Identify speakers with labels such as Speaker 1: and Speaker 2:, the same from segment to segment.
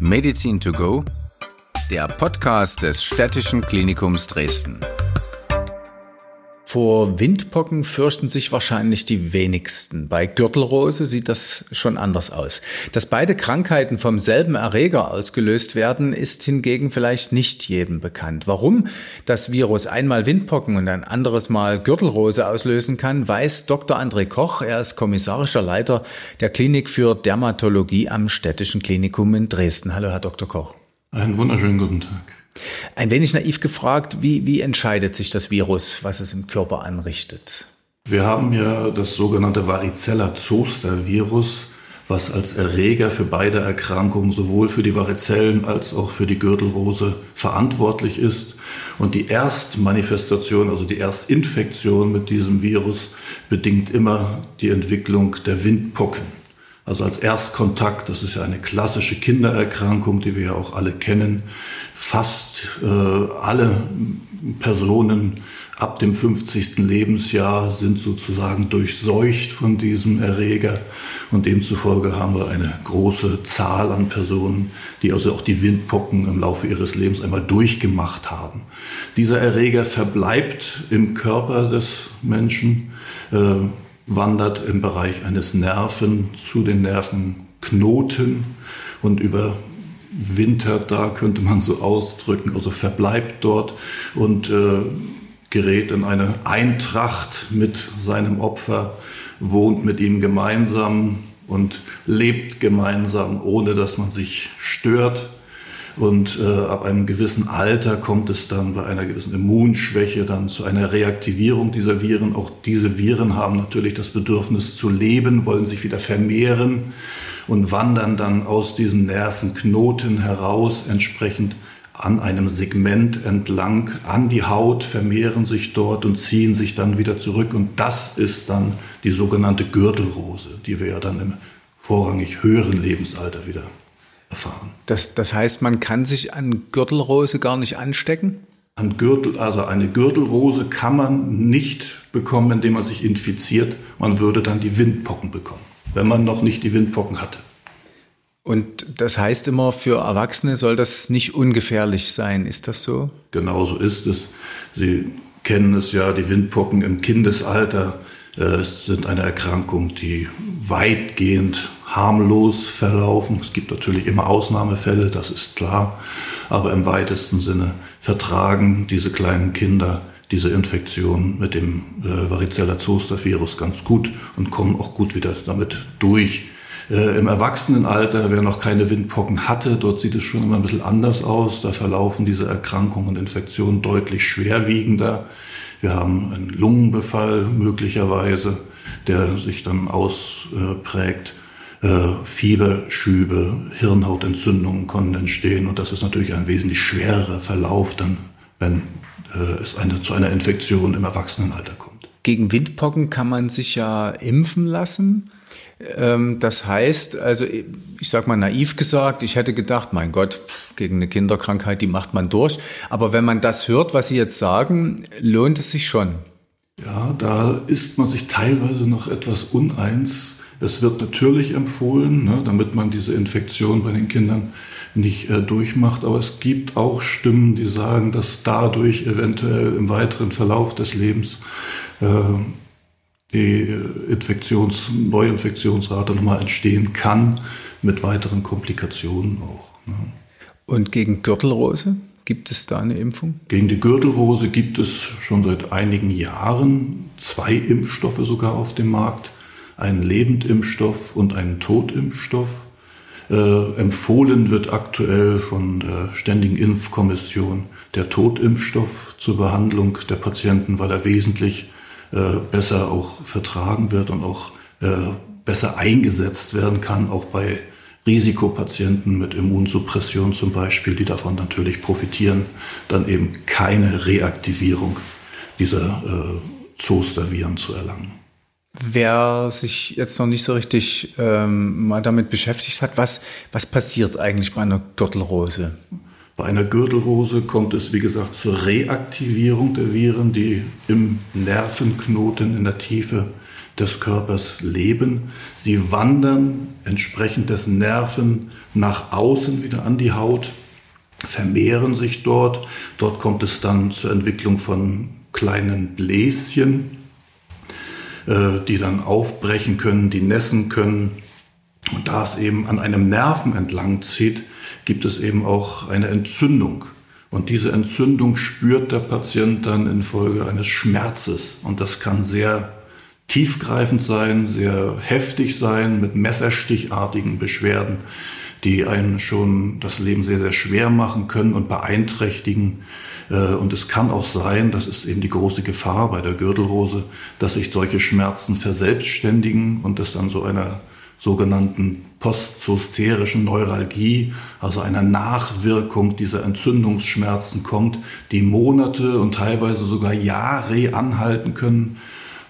Speaker 1: Medizin to go, der Podcast des Städtischen Klinikums Dresden.
Speaker 2: Vor Windpocken fürchten sich wahrscheinlich die wenigsten. Bei Gürtelrose sieht das schon anders aus. Dass beide Krankheiten vom selben Erreger ausgelöst werden, ist hingegen vielleicht nicht jedem bekannt. Warum das Virus einmal Windpocken und ein anderes Mal Gürtelrose auslösen kann, weiß Dr. André Koch. Er ist kommissarischer Leiter der Klinik für Dermatologie am Städtischen Klinikum in Dresden. Hallo, Herr Dr. Koch.
Speaker 3: Einen wunderschönen guten Tag.
Speaker 2: Ein wenig naiv gefragt, wie, wie entscheidet sich das Virus, was es im Körper anrichtet?
Speaker 3: Wir haben ja das sogenannte Varicella-Zoster-Virus, was als Erreger für beide Erkrankungen, sowohl für die Varizellen als auch für die Gürtelrose, verantwortlich ist. Und die Erstmanifestation, also die Erstinfektion mit diesem Virus, bedingt immer die Entwicklung der Windpocken. Also als Erstkontakt, das ist ja eine klassische Kindererkrankung, die wir ja auch alle kennen. Fast äh, alle Personen ab dem 50. Lebensjahr sind sozusagen durchseucht von diesem Erreger und demzufolge haben wir eine große Zahl an Personen, die also auch die Windpocken im Laufe ihres Lebens einmal durchgemacht haben. Dieser Erreger verbleibt im Körper des Menschen. Äh, wandert im Bereich eines Nerven zu den Nervenknoten und überwintert da, könnte man so ausdrücken, also verbleibt dort und äh, gerät in eine Eintracht mit seinem Opfer, wohnt mit ihm gemeinsam und lebt gemeinsam, ohne dass man sich stört. Und äh, ab einem gewissen Alter kommt es dann bei einer gewissen Immunschwäche dann zu einer Reaktivierung dieser Viren. Auch diese Viren haben natürlich das Bedürfnis zu leben, wollen sich wieder vermehren und wandern dann aus diesem Nervenknoten heraus, entsprechend an einem Segment entlang an die Haut, vermehren sich dort und ziehen sich dann wieder zurück. Und das ist dann die sogenannte Gürtelrose, die wir ja dann im vorrangig höheren Lebensalter wieder erfahren.
Speaker 2: Das, das heißt, man kann sich an Gürtelrose gar nicht anstecken?
Speaker 3: An Gürtel, also eine Gürtelrose kann man nicht bekommen, indem man sich infiziert. Man würde dann die Windpocken bekommen, wenn man noch nicht die Windpocken hatte.
Speaker 2: Und das heißt immer, für Erwachsene soll das nicht ungefährlich sein. Ist das so?
Speaker 3: Genauso ist es. Sie kennen es ja, die Windpocken im Kindesalter äh, sind eine Erkrankung, die weitgehend harmlos verlaufen. Es gibt natürlich immer Ausnahmefälle, das ist klar, aber im weitesten Sinne vertragen diese kleinen Kinder diese Infektion mit dem äh, Varicella Zoster Virus ganz gut und kommen auch gut wieder damit durch. Äh, Im Erwachsenenalter, wer noch keine Windpocken hatte, dort sieht es schon immer ein bisschen anders aus. Da verlaufen diese Erkrankungen und Infektionen deutlich schwerwiegender. Wir haben einen Lungenbefall möglicherweise, der sich dann ausprägt. Äh, Fieberschübe, Hirnhautentzündungen können entstehen und das ist natürlich ein wesentlich schwererer Verlauf dann, wenn äh, es eine, zu einer Infektion im Erwachsenenalter kommt.
Speaker 2: Gegen Windpocken kann man sich ja impfen lassen. Ähm, das heißt, also ich sage mal naiv gesagt, ich hätte gedacht, mein Gott, gegen eine Kinderkrankheit, die macht man durch. Aber wenn man das hört, was Sie jetzt sagen, lohnt es sich schon.
Speaker 3: Ja, da ist man sich teilweise noch etwas uneins es wird natürlich empfohlen, ne, damit man diese Infektion bei den Kindern nicht äh, durchmacht. Aber es gibt auch Stimmen, die sagen, dass dadurch eventuell im weiteren Verlauf des Lebens äh, die Infektions-, Neuinfektionsrate nochmal entstehen kann, mit weiteren Komplikationen auch. Ne.
Speaker 2: Und gegen Gürtelrose? Gibt es da eine Impfung?
Speaker 3: Gegen die Gürtelrose gibt es schon seit einigen Jahren zwei Impfstoffe sogar auf dem Markt einen Lebendimpfstoff und einen Totimpfstoff. Äh, empfohlen wird aktuell von der Ständigen Impfkommission der Totimpfstoff zur Behandlung der Patienten, weil er wesentlich äh, besser auch vertragen wird und auch äh, besser eingesetzt werden kann, auch bei Risikopatienten mit Immunsuppression zum Beispiel, die davon natürlich profitieren, dann eben keine Reaktivierung dieser äh, Zosterviren zu erlangen.
Speaker 2: Wer sich jetzt noch nicht so richtig ähm, mal damit beschäftigt hat, was, was passiert eigentlich bei einer Gürtelrose?
Speaker 3: Bei einer Gürtelrose kommt es, wie gesagt, zur Reaktivierung der Viren, die im Nervenknoten in der Tiefe des Körpers leben. Sie wandern entsprechend des Nervenknotens nach außen wieder an die Haut, vermehren sich dort. Dort kommt es dann zur Entwicklung von kleinen Bläschen, die dann aufbrechen können, die nässen können. Und da es eben an einem Nerven entlang zieht, gibt es eben auch eine Entzündung. Und diese Entzündung spürt der Patient dann infolge eines Schmerzes. Und das kann sehr tiefgreifend sein, sehr heftig sein, mit messerstichartigen Beschwerden, die einen schon das Leben sehr, sehr schwer machen können und beeinträchtigen. Äh, und es kann auch sein, das ist eben die große Gefahr bei der Gürtelrose, dass sich solche Schmerzen verselbstständigen und es dann so einer sogenannten postzosterischen Neuralgie, also einer Nachwirkung dieser Entzündungsschmerzen kommt, die Monate und teilweise sogar Jahre anhalten können.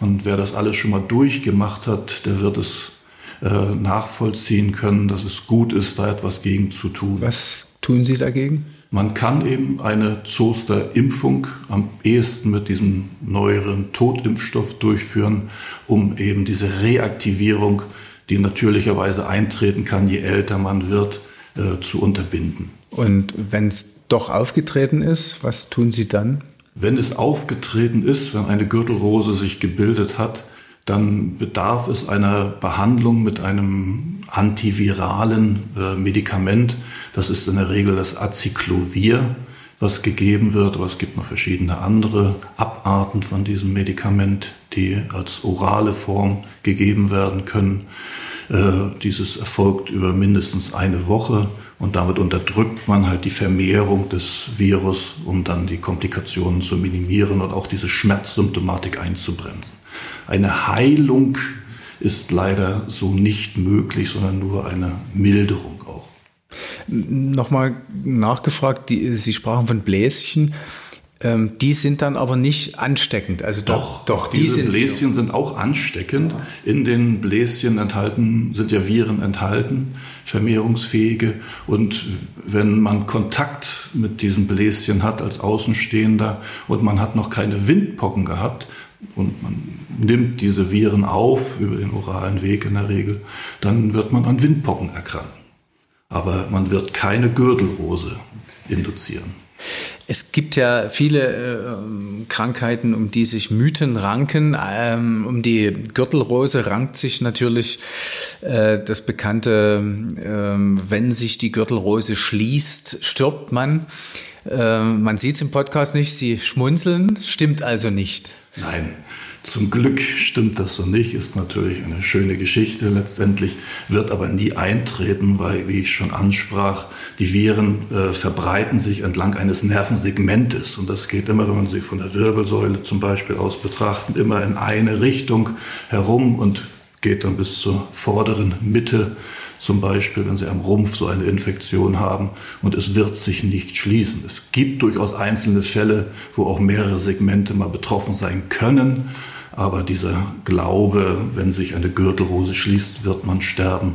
Speaker 3: Und wer das alles schon mal durchgemacht hat, der wird es äh, nachvollziehen können, dass es gut ist, da etwas gegen zu tun.
Speaker 2: Was tun Sie dagegen?
Speaker 3: Man kann eben eine Zoster-Impfung am ehesten mit diesem neueren Totimpfstoff durchführen, um eben diese Reaktivierung die natürlicherweise eintreten kann, je älter man wird, äh, zu unterbinden.
Speaker 2: Und wenn es doch aufgetreten ist, was tun Sie dann?
Speaker 3: Wenn es aufgetreten ist, wenn eine Gürtelrose sich gebildet hat, dann bedarf es einer Behandlung mit einem antiviralen äh, Medikament. Das ist in der Regel das Acyclovir, was gegeben wird, aber es gibt noch verschiedene andere Abarten von diesem Medikament, die als orale Form gegeben werden können. Äh, dieses erfolgt über mindestens eine Woche und damit unterdrückt man halt die Vermehrung des Virus, um dann die Komplikationen zu minimieren und auch diese Schmerzsymptomatik einzubremsen. Eine Heilung ist leider so nicht möglich, sondern nur eine Milderung auch.
Speaker 2: Nochmal nachgefragt, die, Sie sprachen von Bläschen. Ähm, die sind dann aber nicht ansteckend.
Speaker 3: Also doch, doch, doch diese sind Bläschen sind auch ansteckend. In den Bläschen enthalten sind ja Viren enthalten, vermehrungsfähige. Und wenn man Kontakt mit diesen Bläschen hat als Außenstehender und man hat noch keine Windpocken gehabt und man nimmt diese Viren auf über den oralen Weg in der Regel, dann wird man an Windpocken erkranken. Aber man wird keine Gürtelrose induzieren.
Speaker 2: Es gibt ja viele äh, Krankheiten, um die sich Mythen ranken. Ähm, um die Gürtelrose rankt sich natürlich äh, das bekannte, äh, wenn sich die Gürtelrose schließt, stirbt man. Ähm, man sieht es im Podcast nicht, Sie schmunzeln, stimmt also nicht.
Speaker 3: Nein, zum Glück stimmt das so nicht, ist natürlich eine schöne Geschichte letztendlich, wird aber nie eintreten, weil, wie ich schon ansprach, die Viren äh, verbreiten sich entlang eines Nervensegmentes. Und das geht immer, wenn man sie von der Wirbelsäule zum Beispiel aus betrachtet, immer in eine Richtung herum und geht dann bis zur vorderen Mitte zum Beispiel, wenn Sie am Rumpf so eine Infektion haben und es wird sich nicht schließen. Es gibt durchaus einzelne Fälle, wo auch mehrere Segmente mal betroffen sein können, aber dieser Glaube, wenn sich eine Gürtelrose schließt, wird man sterben,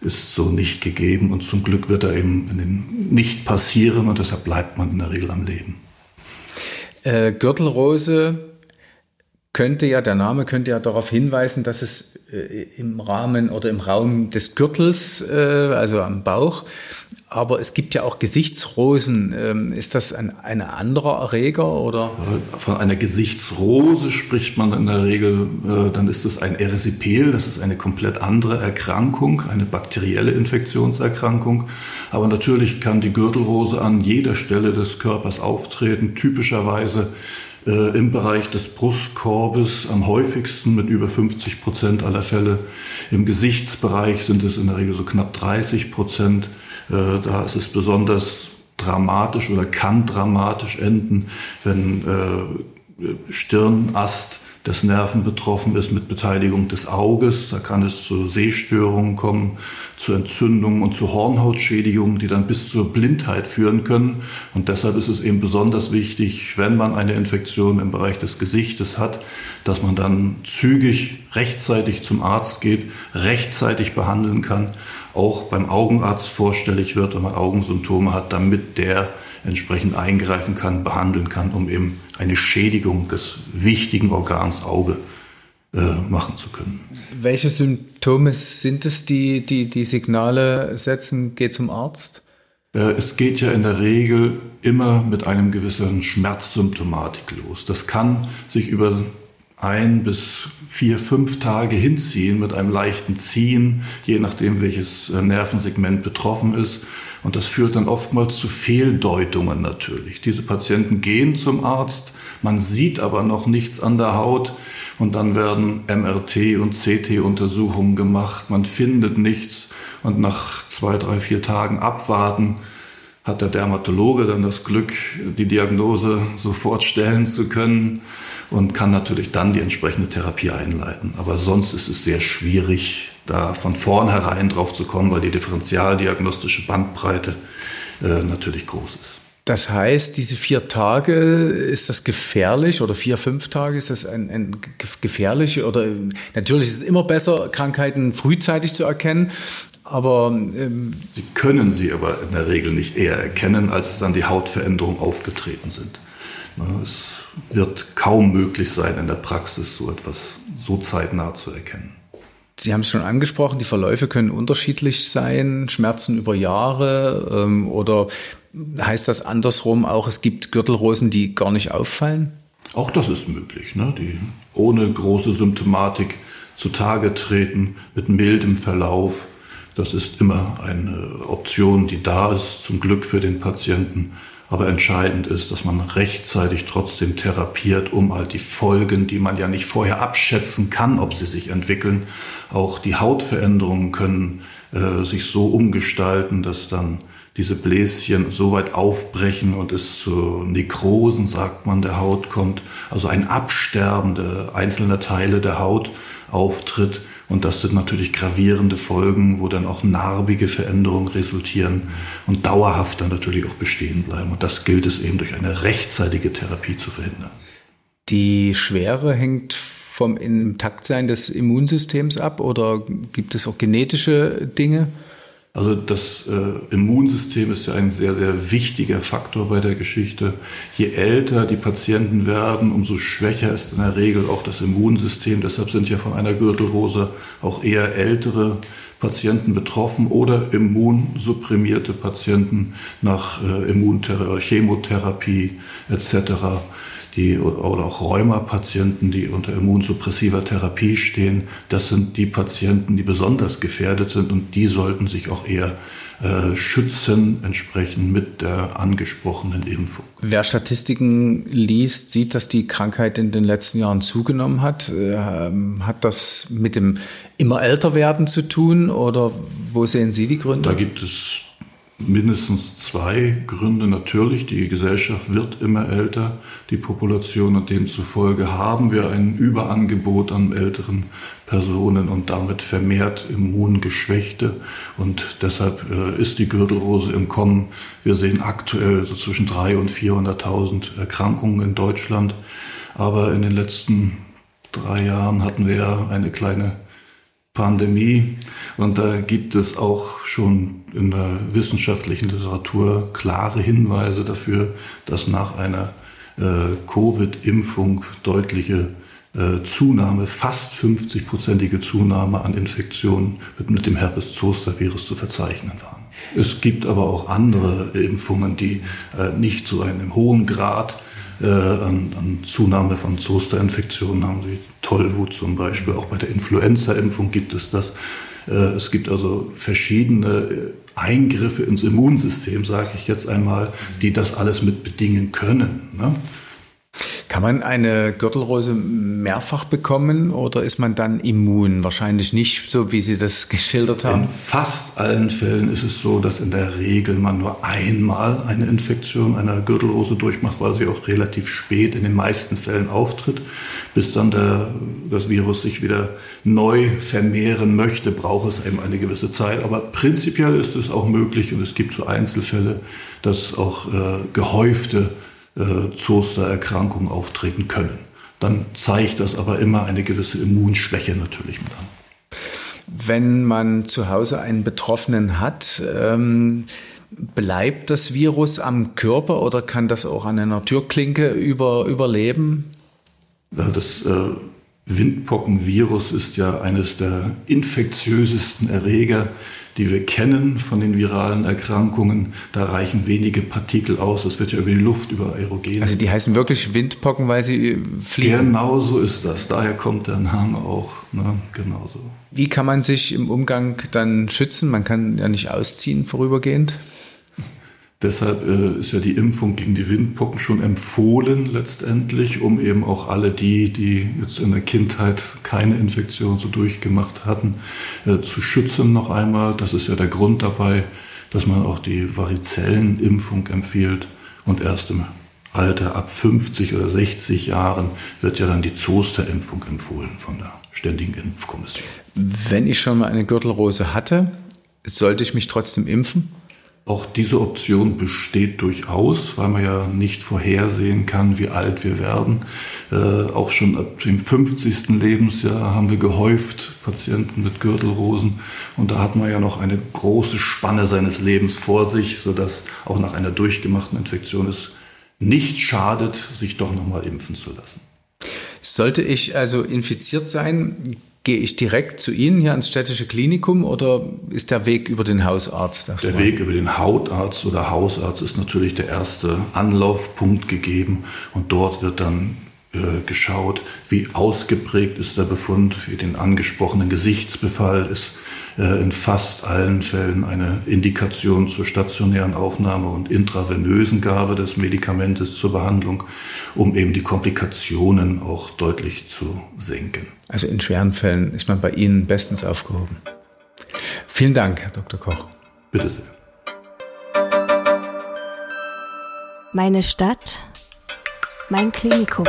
Speaker 3: ist so nicht gegeben. Und zum Glück wird er eben nicht passieren und deshalb bleibt man in der Regel am Leben.
Speaker 2: Äh, Gürtelrose könnte ja, der Name könnte ja darauf hinweisen, dass es äh, im Rahmen oder im Raum des Gürtels, äh, also am Bauch, aber es gibt ja auch Gesichtsrosen. Ähm, ist das ein, ein anderer Erreger oder?
Speaker 3: Von einer Gesichtsrose spricht man in der Regel, äh, dann ist es ein Erysipeal, das ist eine komplett andere Erkrankung, eine bakterielle Infektionserkrankung. Aber natürlich kann die Gürtelrose an jeder Stelle des Körpers auftreten, typischerweise äh, im Bereich des Brustkorbes am häufigsten mit über 50 Prozent aller Fälle. Im Gesichtsbereich sind es in der Regel so knapp 30 Prozent. Äh, da ist es besonders dramatisch oder kann dramatisch enden, wenn äh, Stirnast des Nerven betroffen ist mit Beteiligung des Auges. Da kann es zu Sehstörungen kommen, zu Entzündungen und zu Hornhautschädigungen, die dann bis zur Blindheit führen können. Und deshalb ist es eben besonders wichtig, wenn man eine Infektion im Bereich des Gesichtes hat, dass man dann zügig rechtzeitig zum Arzt geht, rechtzeitig behandeln kann, auch beim Augenarzt vorstellig wird, wenn man Augensymptome hat, damit der entsprechend eingreifen kann, behandeln kann, um eben eine Schädigung des wichtigen Organs Auge äh, machen zu können.
Speaker 2: Welche Symptome sind es, die die, die Signale setzen? Geht zum Arzt?
Speaker 3: Äh, es geht ja in der Regel immer mit einem gewissen Schmerzsymptomatik los. Das kann sich über ein bis vier, fünf Tage hinziehen mit einem leichten Ziehen, je nachdem, welches äh, Nervensegment betroffen ist. Und das führt dann oftmals zu Fehldeutungen natürlich. Diese Patienten gehen zum Arzt, man sieht aber noch nichts an der Haut und dann werden MRT und CT-Untersuchungen gemacht, man findet nichts und nach zwei, drei, vier Tagen abwarten hat der Dermatologe dann das Glück, die Diagnose sofort stellen zu können und kann natürlich dann die entsprechende Therapie einleiten. Aber sonst ist es sehr schwierig, da von vornherein drauf zu kommen, weil die differentialdiagnostische Bandbreite äh, natürlich groß ist.
Speaker 2: Das heißt, diese vier Tage, ist das gefährlich oder vier, fünf Tage, ist das ein, ein gefährlich oder natürlich ist es immer besser, Krankheiten frühzeitig zu erkennen, aber
Speaker 3: ähm, Sie können sie aber in der Regel nicht eher erkennen, als dann die Hautveränderungen aufgetreten sind. Es wird kaum möglich sein, in der Praxis so etwas so zeitnah zu erkennen.
Speaker 2: Sie haben es schon angesprochen, die Verläufe können unterschiedlich sein, Schmerzen über Jahre ähm, oder heißt das andersrum auch, es gibt Gürtelrosen, die gar nicht auffallen?
Speaker 3: Auch das ist möglich, ne? die ohne große Symptomatik zutage treten, mit mildem Verlauf. Das ist immer eine Option, die da ist, zum Glück für den Patienten. Aber entscheidend ist, dass man rechtzeitig trotzdem therapiert, um halt die Folgen, die man ja nicht vorher abschätzen kann, ob sie sich entwickeln, auch die Hautveränderungen können äh, sich so umgestalten, dass dann diese Bläschen so weit aufbrechen und es zu Nekrosen, sagt man, der Haut kommt. Also ein Absterben der einzelner Teile der Haut auftritt, und das sind natürlich gravierende Folgen, wo dann auch narbige Veränderungen resultieren und dauerhaft dann natürlich auch bestehen bleiben. Und das gilt es eben durch eine rechtzeitige Therapie zu verhindern.
Speaker 2: Die Schwere hängt vom Intaktsein des Immunsystems ab oder gibt es auch genetische Dinge?
Speaker 3: Also das äh, Immunsystem ist ja ein sehr, sehr wichtiger Faktor bei der Geschichte. Je älter die Patienten werden, umso schwächer ist in der Regel auch das Immunsystem. Deshalb sind ja von einer Gürtelrose auch eher ältere Patienten betroffen oder immunsupprimierte Patienten nach äh, Immuntherapie, Chemotherapie etc die, oder auch Rheumapatienten, die unter immunsuppressiver Therapie stehen, das sind die Patienten, die besonders gefährdet sind und die sollten sich auch eher äh, schützen, entsprechend mit der angesprochenen Impfung.
Speaker 2: Wer Statistiken liest, sieht, dass die Krankheit in den letzten Jahren zugenommen hat. Äh, hat das mit dem immer älter werden zu tun oder wo sehen Sie die Gründe?
Speaker 3: Da gibt es mindestens zwei Gründe. Natürlich, die Gesellschaft wird immer älter, die Population und demzufolge haben wir ein Überangebot an älteren Personen und damit vermehrt Immungeschwächte. Und deshalb äh, ist die Gürtelrose im Kommen. Wir sehen aktuell so zwischen 300.000 und 400.000 Erkrankungen in Deutschland. Aber in den letzten drei Jahren hatten wir eine kleine Pandemie. Und da gibt es auch schon in der wissenschaftlichen Literatur klare Hinweise dafür, dass nach einer äh, Covid-Impfung deutliche äh, Zunahme, fast 50-prozentige Zunahme an Infektionen mit, mit dem Herpes-Zoster-Virus zu verzeichnen waren. Es gibt aber auch andere Impfungen, die äh, nicht zu einem hohen Grad äh, an, an, Zunahme von Zosterinfektionen haben sie. Tollwut zum Beispiel, auch bei der Influenza-Impfung gibt es das. Äh, es gibt also verschiedene äh, Eingriffe ins Immunsystem, sage ich jetzt einmal, die das alles mit bedingen können. Ne?
Speaker 2: Kann man eine Gürtelrose mehrfach bekommen oder ist man dann immun? Wahrscheinlich nicht, so wie Sie das geschildert haben.
Speaker 3: In fast allen Fällen ist es so, dass in der Regel man nur einmal eine Infektion einer Gürtelrose durchmacht, weil sie auch relativ spät in den meisten Fällen auftritt. Bis dann der, das Virus sich wieder neu vermehren möchte, braucht es eben eine gewisse Zeit. Aber prinzipiell ist es auch möglich und es gibt so Einzelfälle, dass auch äh, gehäufte äh, Zostererkrankungen auftreten können. Dann zeigt das aber immer eine gewisse Immunschwäche natürlich mit an.
Speaker 2: Wenn man zu Hause einen Betroffenen hat, ähm, bleibt das Virus am Körper oder kann das auch an einer Türklinke über, überleben?
Speaker 3: Das äh, Windpockenvirus ist ja eines der infektiösesten Erreger, die wir kennen von den viralen Erkrankungen. Da reichen wenige Partikel aus. Das wird ja über die Luft, über Aerogene.
Speaker 2: Also die heißen wirklich Windpocken, weil sie fliegen?
Speaker 3: Genau so ist das. Daher kommt der Name auch. Ne? Genau so.
Speaker 2: Wie kann man sich im Umgang dann schützen? Man kann ja nicht ausziehen vorübergehend.
Speaker 3: Deshalb äh, ist ja die Impfung gegen die Windpocken schon empfohlen letztendlich, um eben auch alle die, die jetzt in der Kindheit keine Infektion so durchgemacht hatten, äh, zu schützen noch einmal. Das ist ja der Grund dabei, dass man auch die Varizellenimpfung empfiehlt und erst im Alter ab 50 oder 60 Jahren wird ja dann die Zosterimpfung empfohlen von der Ständigen Impfkommission.
Speaker 2: Wenn ich schon mal eine Gürtelrose hatte, sollte ich mich trotzdem impfen?
Speaker 3: Auch diese Option besteht durchaus, weil man ja nicht vorhersehen kann, wie alt wir werden. Äh, auch schon ab dem 50. Lebensjahr haben wir gehäuft Patienten mit Gürtelrosen. Und da hat man ja noch eine große Spanne seines Lebens vor sich, sodass auch nach einer durchgemachten Infektion es nicht schadet, sich doch nochmal impfen zu lassen.
Speaker 2: Sollte ich also infiziert sein, Gehe ich direkt zu Ihnen hier ans städtische Klinikum oder ist der Weg über den Hausarzt?
Speaker 3: Der Weg über den Hautarzt oder Hausarzt ist natürlich der erste Anlaufpunkt gegeben und dort wird dann äh, geschaut, wie ausgeprägt ist der Befund, wie den angesprochenen Gesichtsbefall ist in fast allen Fällen eine Indikation zur stationären Aufnahme und intravenösen Gabe des Medikamentes zur Behandlung, um eben die Komplikationen auch deutlich zu senken.
Speaker 2: Also in schweren Fällen ist man bei Ihnen bestens aufgehoben. Vielen Dank, Herr Dr. Koch.
Speaker 3: Bitte sehr.
Speaker 4: Meine Stadt, mein Klinikum.